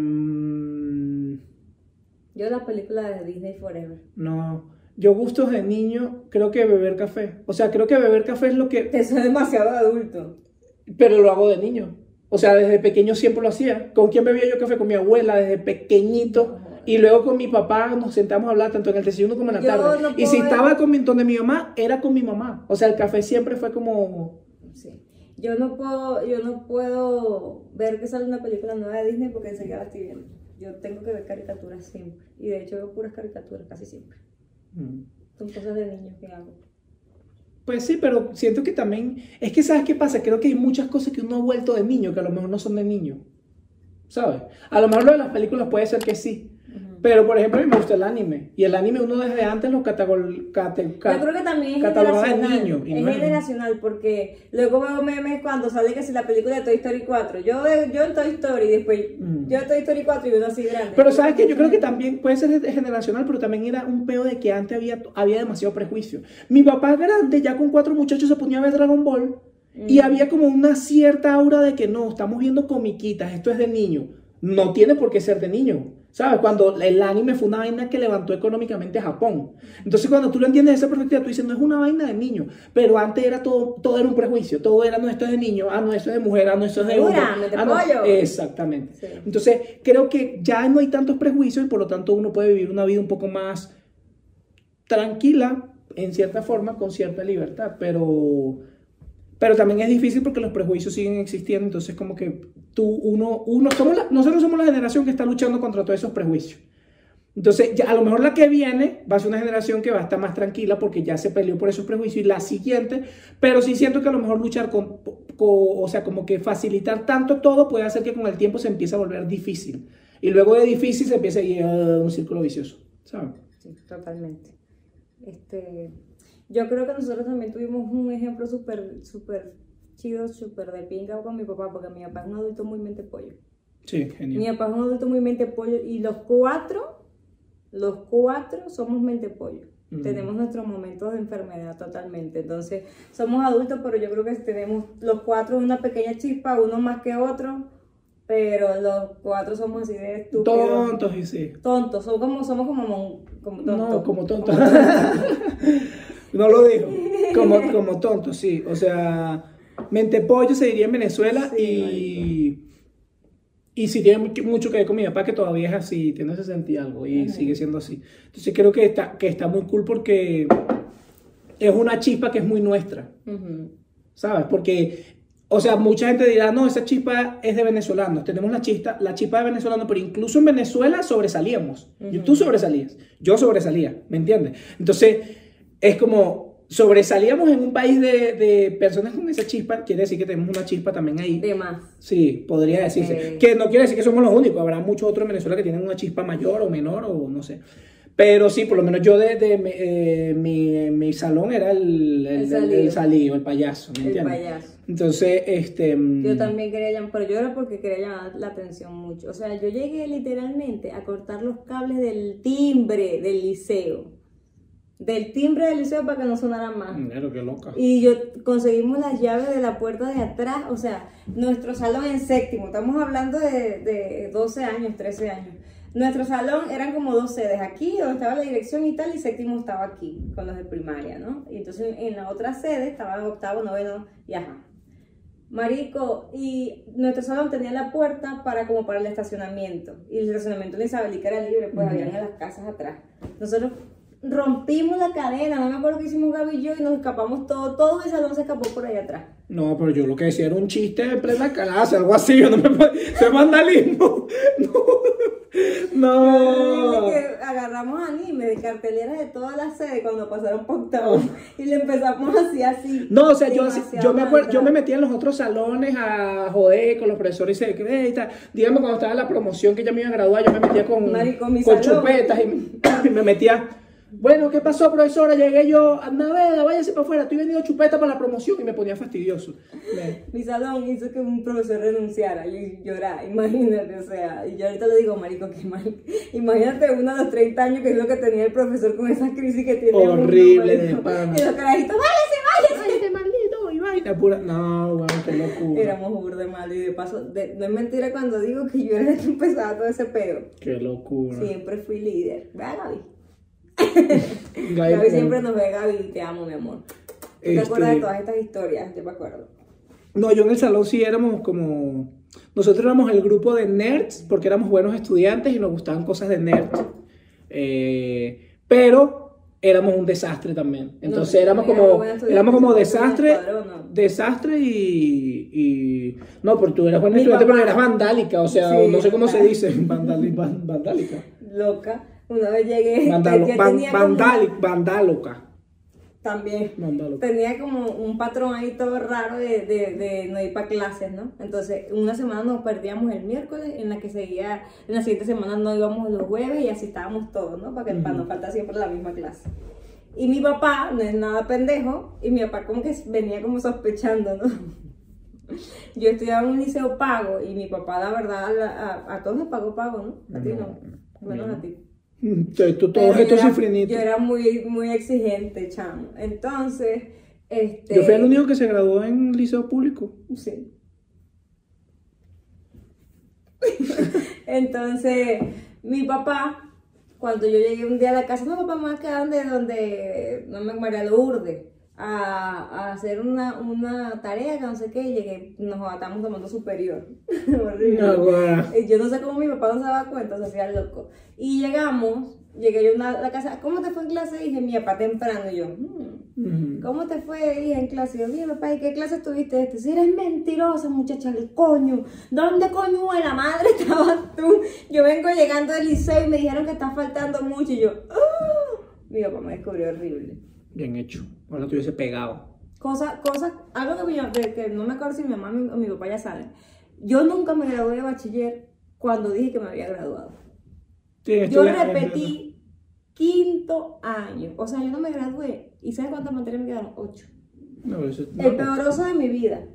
Yo las películas de Disney Forever. no, yo gustos de niño, creo que beber café. O sea, creo que beber café es lo que... Eso es demasiado adulto. Pero lo hago de niño. O sea, desde pequeño siempre lo hacía. ¿Con quién bebía yo café? Con mi abuela, desde pequeñito. Y luego con mi papá nos sentamos a hablar tanto en el desayuno como en la Yo tarde. no y si estaba con mi, donde mi mamá, era con mi mamá. O sea, el café siempre fue como... Sí. Yo no puedo, yo no puedo ver que sale una película nueva de Disney porque enseguida la estoy viendo. Yo tengo que ver caricaturas siempre. Y de hecho veo puras caricaturas casi siempre. mm. Son cosas de niños que hago. Pues sí, pero siento que también... Es que, ¿sabes qué pasa? Creo que hay muchas cosas que uno ha vuelto de niño que a lo mejor no son de niño. ¿Sabes? A lo mejor lo de las películas puede ser que sí. Pero, por ejemplo, a mí me gusta el anime. Y el anime uno desde antes lo catagol, cate- ca- Yo creo que también es generacional. niño. es no generacional porque luego veo memes cuando sale que si la película de Toy Story 4. Yo, yo en Toy Story, después Mm. yo en Toy Story 4 y uno así grande. Pero sabes que yo creo que también puede ser generacional, pero también era un peo de que antes había, había demasiado prejuicio. Mi papá grande, ya con cuatro muchachos, se ponía a ver Dragon Ball y había como una cierta aura de que no, estamos viendo comiquitas, esto es de niño. No tiene por qué ser de niño. ¿Sabes? Cuando el anime fue una vaina que levantó económicamente a Japón. Entonces, cuando tú lo entiendes de esa perspectiva, tú dices, no es una vaina de niño. Pero antes era todo, todo era un prejuicio. Todo era, no, esto es de niño. Ah, no, esto es de mujer. Ah, no, esto es de hombre. Ah, no. Exactamente. Sí. Entonces, creo que ya no hay tantos prejuicios y por lo tanto uno puede vivir una vida un poco más tranquila, en cierta forma, con cierta libertad. Pero, pero también es difícil porque los prejuicios siguen existiendo. Entonces, como que uno, uno, somos la- nosotros somos la generación que está luchando contra todos esos prejuicios. Entonces, a lo mejor la que viene va a ser una generación que va a estar más tranquila porque ya se peleó por esos prejuicios y la siguiente, pero sí siento que a lo mejor luchar con, o sea, como que facilitar tanto todo puede hacer que con el tiempo se empiece a volver difícil. Y luego de difícil se empieza a ir a un círculo vicioso. Sí, totalmente. Este, yo creo que nosotros también tuvimos un ejemplo súper, súper chido, súper de pinga con mi papá, porque mi papá es un adulto muy mente pollo. Sí, Mi genial. papá es un adulto muy mente pollo y los cuatro, los cuatro somos mente pollo. Mm. Tenemos nuestros momentos de enfermedad totalmente. Entonces, somos adultos, pero yo creo que tenemos los cuatro una pequeña chispa, uno más que otro, pero los cuatro somos así de estúpidos. Tontos y sí. Tontos, somos como, somos como, mon- como tontos. No, como tontos. [LAUGHS] no lo dijo. Como, como tontos, sí. O sea, mente pollo se diría en Venezuela Sí, y. Y sí tiene mucho- mucho que ver con mi papá, que todavía es así, tiene 60 y algo, y Ujú. sigue siendo así. Entonces creo que está, que está muy cool porque es una chispa que es muy nuestra. Ujú. ¿sabes? Porque, o sea, mucha gente dirá, no, esa chispa es de venezolanos. Tenemos la chispa, la chispa de venezolanos, pero incluso en Venezuela sobresalíamos. Y Ujú. Tú sobresalías, yo sobresalía, ¿me entiendes? Entonces, es como, sobresalíamos en un país de, de personas con esa chispa, quiere decir que tenemos una chispa también ahí. De más. Sí, podría decirse. Que no quiere decir que somos los únicos, habrá muchos otros en Venezuela que tienen una chispa mayor o menor o no sé. Pero sí, por lo menos yo de, de, eh, mi, mi salón era el, el, El el- payaso, ¿me El payaso. Entonces, este... mm, Yo también quería llamar, pero yo era porque quería llamar la atención mucho. O sea, yo llegué literalmente a cortar los cables del timbre del liceo. Del timbre del liceo para que no sonara más. Mira, qué loca. Y yo conseguimos las llaves de la puerta de atrás, o sea, nuestro salón en séptimo, estamos hablando de, de 12 años, 13 años. Nuestro salón eran como dos sedes, aquí donde estaba la dirección y tal, y séptimo estaba aquí, con los de primaria, ¿no? Y entonces en la otra sede estaba octavo, noveno y ajá. Marico, y nuestro salón tenía la puerta para como para el estacionamiento. Y el estacionamiento de Isabelica era libre, pues Ujú. habían en las casas atrás. Nosotros rompimos la cadena, no me acuerdo qué hicimos Gaby y yo, y nos escapamos todo, todo el salón se escapó por ahí atrás. No, pero yo lo que decía era un chiste en plena clase, algo así, yo no me es vandalismo. No. no. que agarramos anime de carteleras de todas las sedes cuando pasaron por octavo y le empezamos así así. No, o sea, yo, yo, me acuerdo, yo me metía en los otros salones a joder con los profesores y se "Ve", y tal. Dígame, cuando estaba la promoción que ya me iba a graduar, yo me metía con, Marico, con salón. chupetas y me, y me metía. Bueno, ¿qué pasó, profesora? Llegué yo, Naveda, váyase para afuera, estoy vendiendo chupeta para la promoción y me ponía fastidioso. [LAUGHS] Mi salón hizo que un profesor renunciara y llorara, imagínate, o sea, y yo ahorita le digo, marico, qué mal. [LAUGHS] Imagínate uno de los 30 años que es lo que tenía el profesor con esa crisis que tiene Horrible de pana. Y los carajitos, váyase, váyase. ¡Ay, este maldito! Y vaina pura. No, weón, qué locura. Éramos burde mal y de paso, de- no es mentira cuando digo que yo era el que empezaba todo ese pedo. Qué locura. Siempre fui líder. Ve a Gaby. Gaby, siempre nos ve, Gaby, te amo, mi amor. ¿Tú ¿Te Este- acuerdas de todas estas historias? Yo me acuerdo. No, yo en el salón sí éramos como... Nosotros éramos el grupo de nerds porque éramos buenos estudiantes y nos gustaban cosas de nerds. Eh, pero éramos un desastre también. Entonces No, éramos como, éramos como desastre, desastre y, y... No, porque tú eras buen estudiante, pero eras vandálica, o sea, Sí, no sé cómo se dice, [LAUGHS] vandálica. Loca. Una vez llegué. [LAUGHS] Vandalo, van- tenía como- vandáloca. también. Tenía como un patrón ahí todo raro de, de, de no ir para clases, ¿no? Entonces, una semana nos perdíamos el miércoles, en la que seguía, en la siguiente semana no íbamos los jueves y así estábamos todos, ¿no? Para que para no faltar siempre la misma clase. Y mi papá no es nada pendejo, y mi papá como que venía como sospechando, ¿no? [LAUGHS] Yo estudiaba en un liceo pago y mi papá, la verdad, a, a- a todos nos pagó pago, ¿no? A ti no, menos a ti. Tú todos yo era- cifrinitos. Yo era muy, muy exigente, chamo. Entonces, este... Yo fui el único que se graduó en liceo público. Sí. [LAUGHS] Entonces, mi papá, cuando yo llegué un día a la casa, no, papá, me quedar donde, donde no me María Lourdes, a, a hacer una, una tarea que no sé qué, y llegué, nos atamos tomando superior. [LAUGHS] Horrible. No. Eh, Yo no sé cómo mi papá no se daba cuenta, se hacía loco. Y llegamos, llegué yo a la casa, ¿cómo te fue en clase? dije, mi papá temprano, y yo, "Mm". Ujú. ¿Cómo te fue hija, en clase? Yo, mira, papá, ¿y qué clase tuviste este? Si eres mentirosa, muchacha, el coño. ¿Dónde coño de la madre [LAUGHS] estabas tú? Yo vengo llegando del liceo y me dijeron que está faltando mucho. Y yo, ¡ah! Mi papá me descubrió horrible. Bien hecho. Ahora te hubiese pegado. Cosa, cosa, algo que, que no me acuerdo si mi mamá o mi, papá ya saben. Yo nunca me gradué de bachiller cuando dije que me había graduado. Sí, Yo repetí quinto año. O sea, yo no me gradué. ¿Y sabes cuántas materias me quedaron? Ocho. No, eso- no. El peoroso de mi vida.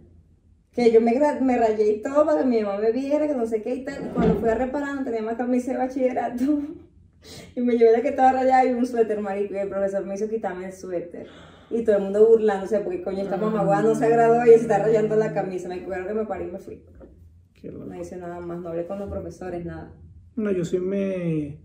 Que yo me, me rayé y todo para que mi mamá me viera, que no sé qué y tal. Cuando fui a reparar, no tenía más camisa de bachillerato. [LAUGHS] Y me llevé la que estaba rayada y un suéter, marico. Y el profesor me hizo quitarme el suéter. Y todo el mundo burlándose, porque coño, esta mamá no se graduó y se está rayando la camisa. Me acuerdo que me paré y me fui. No hice nada más, no hablé con los profesores, nada. No, yo sí me...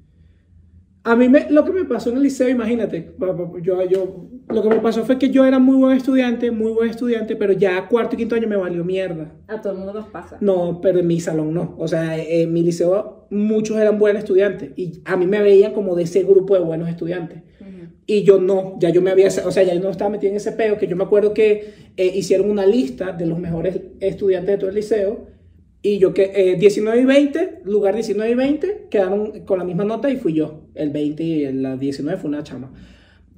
A mí me, lo que me pasó en el liceo, imagínate, yo, yo, lo que me pasó fue que yo era muy buen estudiante, muy buen estudiante, pero ya cuarto y quinto año me valió mierda. A todo el mundo nos pasa. No, pero en mi salón no. O sea, en mi liceo muchos eran buenos estudiantes y a mí me veían como de ese grupo de buenos estudiantes. Y yo no, ya yo me había, o sea, ya yo no estaba metido en ese peo, que yo me acuerdo que eh, hicieron una lista de los mejores estudiantes de todo el liceo, y yo que eh, 19 y 20, lugar 19 y 20, quedaron con la misma nota y fui yo, el 20 y la 19 fue una chama.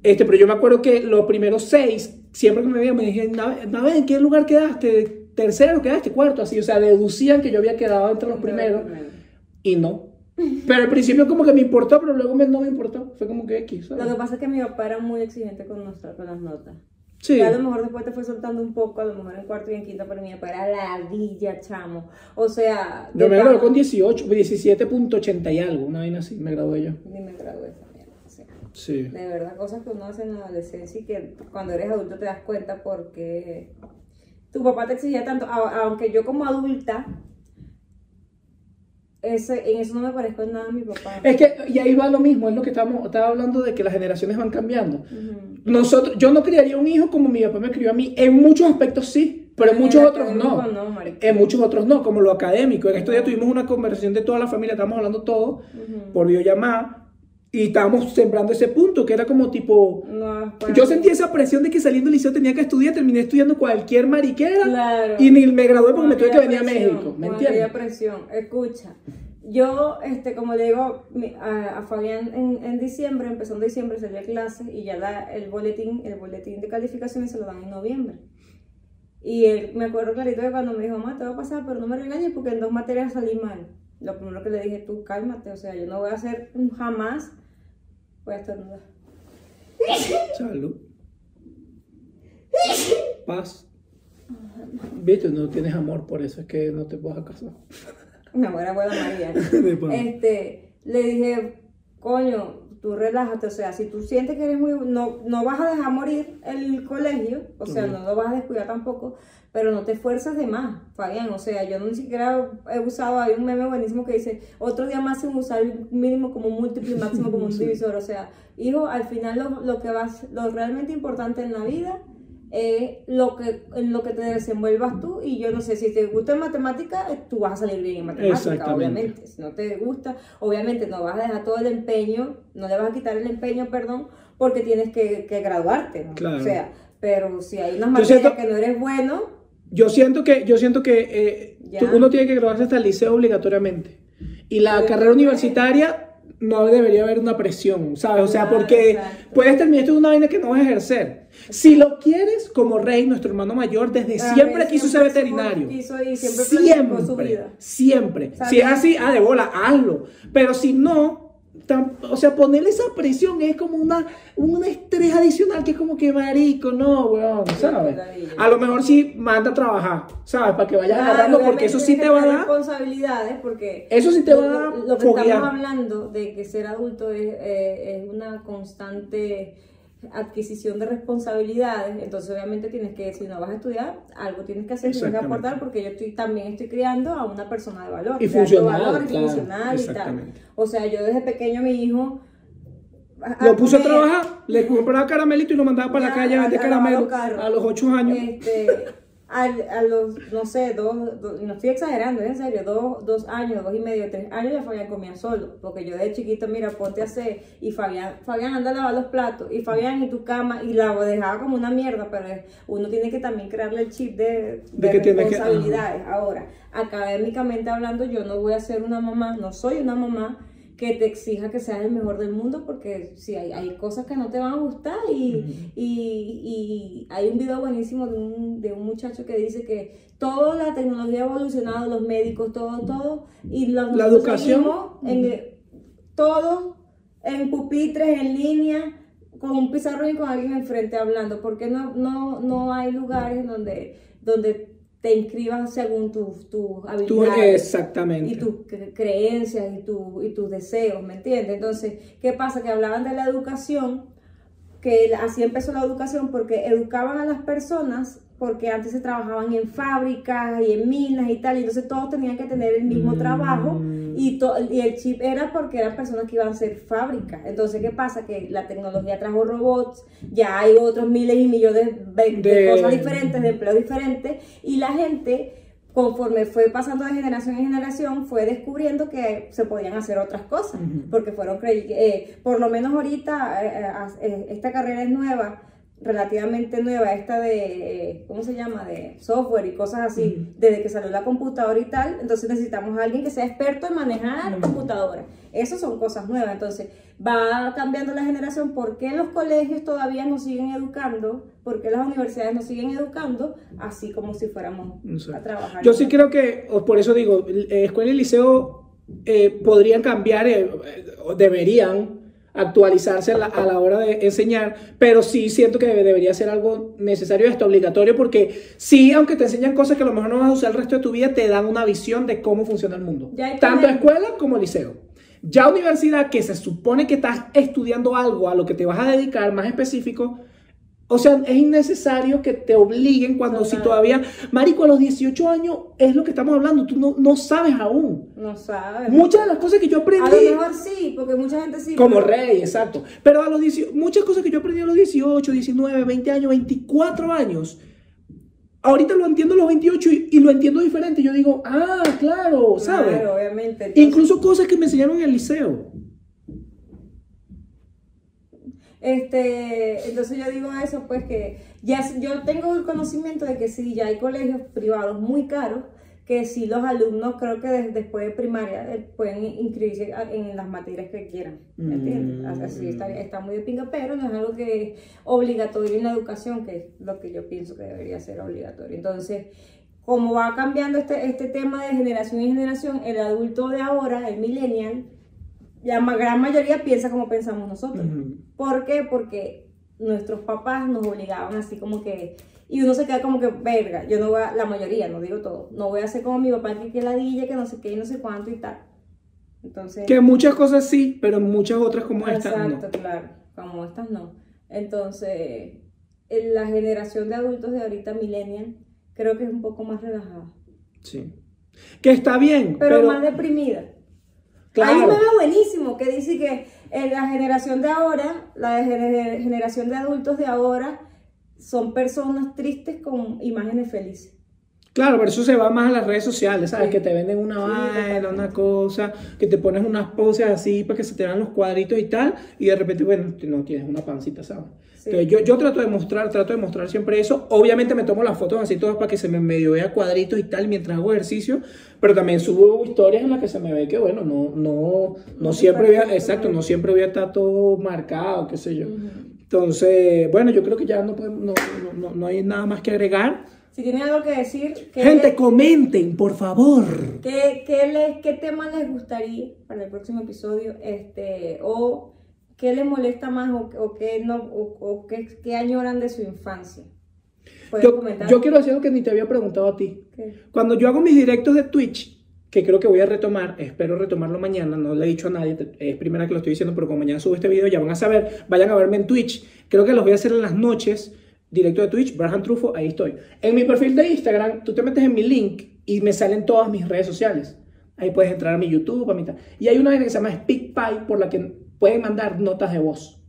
Este, pero yo me acuerdo que los primeros seis, siempre que me veían, me dijeron, Nave, ¿en qué lugar quedaste? ¿Tercero quedaste? ¿Cuarto? Así, o sea, deducían que yo había quedado entre los primeros, y no. Pero al principio como que me importó, pero luego me- no me importó. Fue como que X, ¿sabes? Lo que pasa es que mi papá era muy exigente con, nuestra, con las notas. Sí. Ya a lo mejor después te fue soltando un poco, a lo mejor en cuarto y en quinto, pero mi papá era ladilla, chamo. O sea, Yo me gradué con 18, 17.80 y algo, una vaina así, me gradué yo. Ni me gradué también. O sea, Sí. de verdad, cosas que uno hace en la adolescencia y que cuando eres adulto te das cuenta porque tu papá te exigía tanto, aunque yo como adulta, ese, en eso no me parezco en nada a mi papá. Es que, y ahí va lo mismo, es lo que estamos, estaba hablando de que las generaciones van cambiando. Nosotros, yo no criaría un hijo como mi papá me crió a mí, en muchos aspectos sí, pero en muchos otros no. En muchos otros no, como lo académico. En estos días tuvimos una conversación de toda la familia, estamos hablando todo Ujú. por videollamada y estábamos sembrando ese punto, que era como tipo, No, para- Yo sentí esa presión de que saliendo del liceo tenía que estudiar, terminé estudiando cualquier mariquera Claro. y ni me gradué porque me tuve que venir a México, ¿me con entiendes? aquella presión. Escucha, yo, este, como le digo a, a Fabián en, en diciembre, empezando diciembre, salía clase y ya la- el boletín, el boletín de calificaciones se lo dan en noviembre. Y él, me acuerdo clarito que cuando me dijo, mamá, te va a pasar, pero no me regañes porque en dos materias salí mal. Lo primero que le dije, tú cálmate, o sea, yo no voy a hacer jamás, voy a estornudar. [LAUGHS] Salud. Paz. Viste, no tienes amor, por eso es que no te a casar. Una buena abuela María. [LAUGHS] Este, le dije, coño, tú relájate, o sea, si tú sientes que eres muy, no, no vas a dejar morir el colegio, o sea, no lo vas a descuidar tampoco, pero no te esfuerzas de más, Fabián, o sea, yo ni siquiera he usado, hay un meme buenísimo que dice, otro día más sin usar el mínimo como un múltiplo y máximo como un [LAUGHS] divisor, o sea, hijo, al final lo, lo que vas, lo realmente importante en la vida es lo que, en lo que te desenvuelvas tú y yo no sé, si te gusta en matemática, eh, tú vas a salir bien en matemática, obviamente. Si no te gusta, obviamente no vas a dejar todo el empeño, no le vas a quitar el empeño, perdón, porque tienes que, que graduarte. ¿no? Claro. O sea, pero si hay unas materias siento- que no eres bueno, Yo siento que, yo siento que eh, tú- uno tiene que graduarse hasta el liceo obligatoriamente. Y la carrera universitaria no debería haber una presión, ¿sabes? O sea, porque exacto. puedes terminar esto en una vaina que no vas a ejercer. Si lo quieres, como Rey, nuestro hermano mayor, desde siempre quiso ser siempre veterinario. quiso y siempre planificó su vida. Siempre. Si es así, ah, de bola, hazlo. Pero si no, o sea, ponerle esa presión es como una, un estrés adicional que es como que marico, no, weón, ¿sabes? A lo mejor sí manda a trabajar, ¿sabes? Para que vayas Claro, agarrando, porque eso sí te va a dar. responsabilidades porque Eso sí te va a dar lo que foguear. estamos hablando de que ser adulto es, eh, es una constante adquisición de responsabilidades entonces obviamente tienes que si no vas a estudiar algo tienes que hacer tienes que aportar porque yo estoy también estoy criando a una persona de valor Y funcional, valor y claro, funcional y tal. o sea yo desde pequeño mi hijo Lo puse a trabajar, le compraba caramelito y lo mandaba para la calle a vender caramelo a los 8 años. Este, al- a, los, no sé, dos, dos- no estoy exagerando, es en serio, dos, dos años, dos y medio, tres años ya Fabián comía solo, porque yo de chiquito, mira, ponte a hacer, y Fabián, Fabián anda a lavar los platos, y Fabián y tu cama, y la dejaba como una mierda, pero uno tiene que también crearle el chip de, De de que tiene que- responsabilidades. Ahora, académicamente hablando, yo no voy a ser una mamá, no soy una mamá que te exija que seas el mejor del mundo porque si hay, hay cosas que no te van a gustar y, y- y hay un video buenísimo de un, de un muchacho que dice que toda la tecnología ha evolucionado, los médicos, todo, todo, y los, La educación. en el- todo en pupitres, en línea, con un pizarrón y con alguien enfrente hablando, porque no, no, no hay lugares donde, donde te inscribas según tus, tus Tú, habilidades exactamente. y tus cre- creencias y, tu- y tus deseos, ¿me entiendes? Entonces, ¿qué pasa? Que hablaban de la educación, que así empezó la educación porque educaban a las personas porque antes se trabajaban en fábricas y en minas y tal, y entonces todos tenían que tener el mismo Mm. trabajo y, y el chip era porque eran personas que iban a ser fábricas. Entonces, ¿qué pasa? Que la tecnología trajo robots, ya hay otros miles y millones de, de De- cosas diferentes, de empleos diferentes, y la gente conforme fue pasando de generación en generación, fue descubriendo que se podían hacer otras cosas, porque fueron eh, por lo menos ahorita, eh, eh, eh, esta carrera es nueva, relativamente nueva, esta de, eh, ¿cómo se llama?, de software y cosas así, desde que salió la computadora y tal, entonces necesitamos a alguien que sea experto en manejar la Ujú. computadora. Esas son cosas nuevas, entonces va cambiando la generación, ¿por qué los colegios todavía nos siguen educando? ¿Por qué las universidades nos siguen educando? Así como si fuéramos a trabajar. Yo sí creo que, por eso digo, eh, escuela y liceo eh, podrían cambiar, eh, o deberían actualizarse a la, a la hora de enseñar, pero sí siento que debe- debería ser algo necesario hasta obligatorio, porque sí, aunque te enseñan cosas que a lo mejor no vas a usar el resto de tu vida, te dan una visión de cómo funciona el mundo. Tanto escuela como liceo. Ya universidad, que se supone que estás estudiando algo a lo que te vas a dedicar más específico, o sea, es innecesario que te obliguen cuando si Total. todavía, Marico, a los 18 años es lo que estamos hablando, tú no, no sabes aún. No sabes. Muchas de las cosas que yo A aprendí, lo mejor sí, porque mucha gente sí. como pero- rey, exacto, pero a los 18, muchas cosas que yo aprendí a los 18, 19, 20 años, 24 años, ahorita lo entiendo a los 28 y, y lo entiendo diferente. Yo digo, ah, claro, ¿sabes? Claro, obviamente. Entonces, Incluso cosas que me enseñaron en el liceo. Este, entonces yo digo eso, pues que ya yo tengo el conocimiento de que sí, ya hay colegios privados muy caros, que sí los alumnos creo que des- después de primaria eh, pueden inscribirse en las materias que quieran, ¿me entiendes? Mm. Así está, está muy de pinga, pero no es algo que es obligatorio en la educación, que es lo que yo pienso que debería ser obligatorio. Entonces, como va cambiando este, este tema de generación en generación, el adulto de ahora, el millennial, la gran mayoría piensa como pensamos nosotros. Ujú. ¿Por qué? Porque nuestros papás nos obligaban así como que... Y uno se queda como que, verga, yo no voy a, la mayoría, no digo todo, no voy a hacer como mi papá que que ladilla, que no sé qué y no sé cuánto y tal. Entonces... Que muchas cosas sí, pero muchas otras como esta no. Exacto, claro, como estas no. Entonces, en la generación de adultos de ahorita, millennial, creo que es un poco más relajada, Sí. Que está bien, pero, pero, más deprimida. Claro. Hay un meme buenísimo que dice que en la generación de ahora, la generación de adultos de ahora, son personas tristes con imágenes felices. Claro, pero eso se va más a las redes sociales, ¿sabes? Sí. Que te venden una Sí, vaina, una cosa, que te pones unas poses así para que se te vean los cuadritos y tal, y de repente, bueno, no tienes una pancita, ¿sabes? Sí. Entonces, yo, yo trato de mostrar, trato de mostrar siempre eso. Obviamente me tomo las fotos así todas para que se me medio vea cuadritos y tal mientras hago ejercicio, pero también subo historias en las que se me ve que, bueno, no, no, no siempre voy a, exacto, no siempre voy a estar todo marcado, qué sé yo. Entonces, bueno, yo creo que ya no, podemos- no, no, no- no hay nada más que agregar. Si tienen algo que decir, ¿qué, Gente, comenten, por favor. qué, qué les, ¿qué tema les gustaría para el próximo episodio? Este, o qué les molesta más o, o qué, no, o, o qué, qué añoran de su infancia. Yo, yo quiero decir algo que ni te había preguntado a ti. ¿Qué? Cuando yo hago mis directos de Twitch, que creo que voy a retomar, espero retomarlo mañana, no le he dicho a nadie, es primera que lo estoy diciendo, pero como mañana subo este video ya van a saber, vayan a verme en Twitch. Creo que los voy a hacer en las noches, directo de Twitch, Braham Trufo, ahí estoy. En mi perfil de Instagram, tú te metes en mi link y me salen todas mis redes sociales. Ahí puedes entrar a mi YouTube, a mi tal. Y hay una que se llama SpeakPipe por la que pueden mandar notas de voz.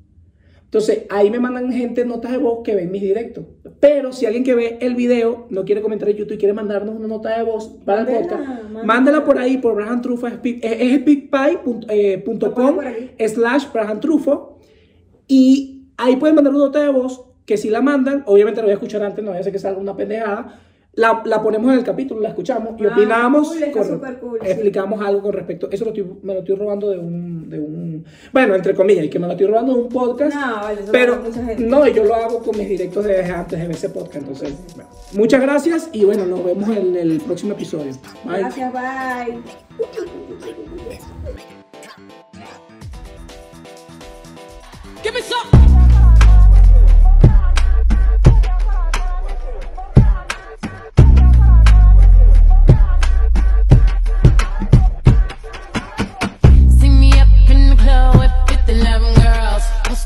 Entonces, ahí me mandan gente notas de voz que ven mis directos. Pero si alguien que ve el video no quiere comentar en YouTube y quiere mandarnos una nota de voz para el Mándela, podcast, mándela. mándela por ahí por Braham Trufo. Es es por aquí. slash Braham Trufo. Y ahí pueden mandar una nota de voz que si la mandan, obviamente la voy a escuchar antes, no voy a hacer que salga una pendejada. La, la ponemos en el capítulo, la escuchamos y Ah, opinamos. cool, con- sí. explicamos algo con respecto. Eso lo estoy- me lo estoy robando de un, de un. Bueno, entre comillas, y que me lo estoy robando de un podcast. No, vale, eso lo pero hace mucha gente. no, yo lo hago con mis directos desde antes de ver ese podcast. Entonces, bueno, muchas gracias y bueno, nos vemos en el próximo episodio. Bye. Gracias, bye. Give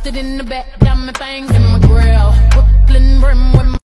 Busted in the back, diamond things in my grill. Brooklyn rim with my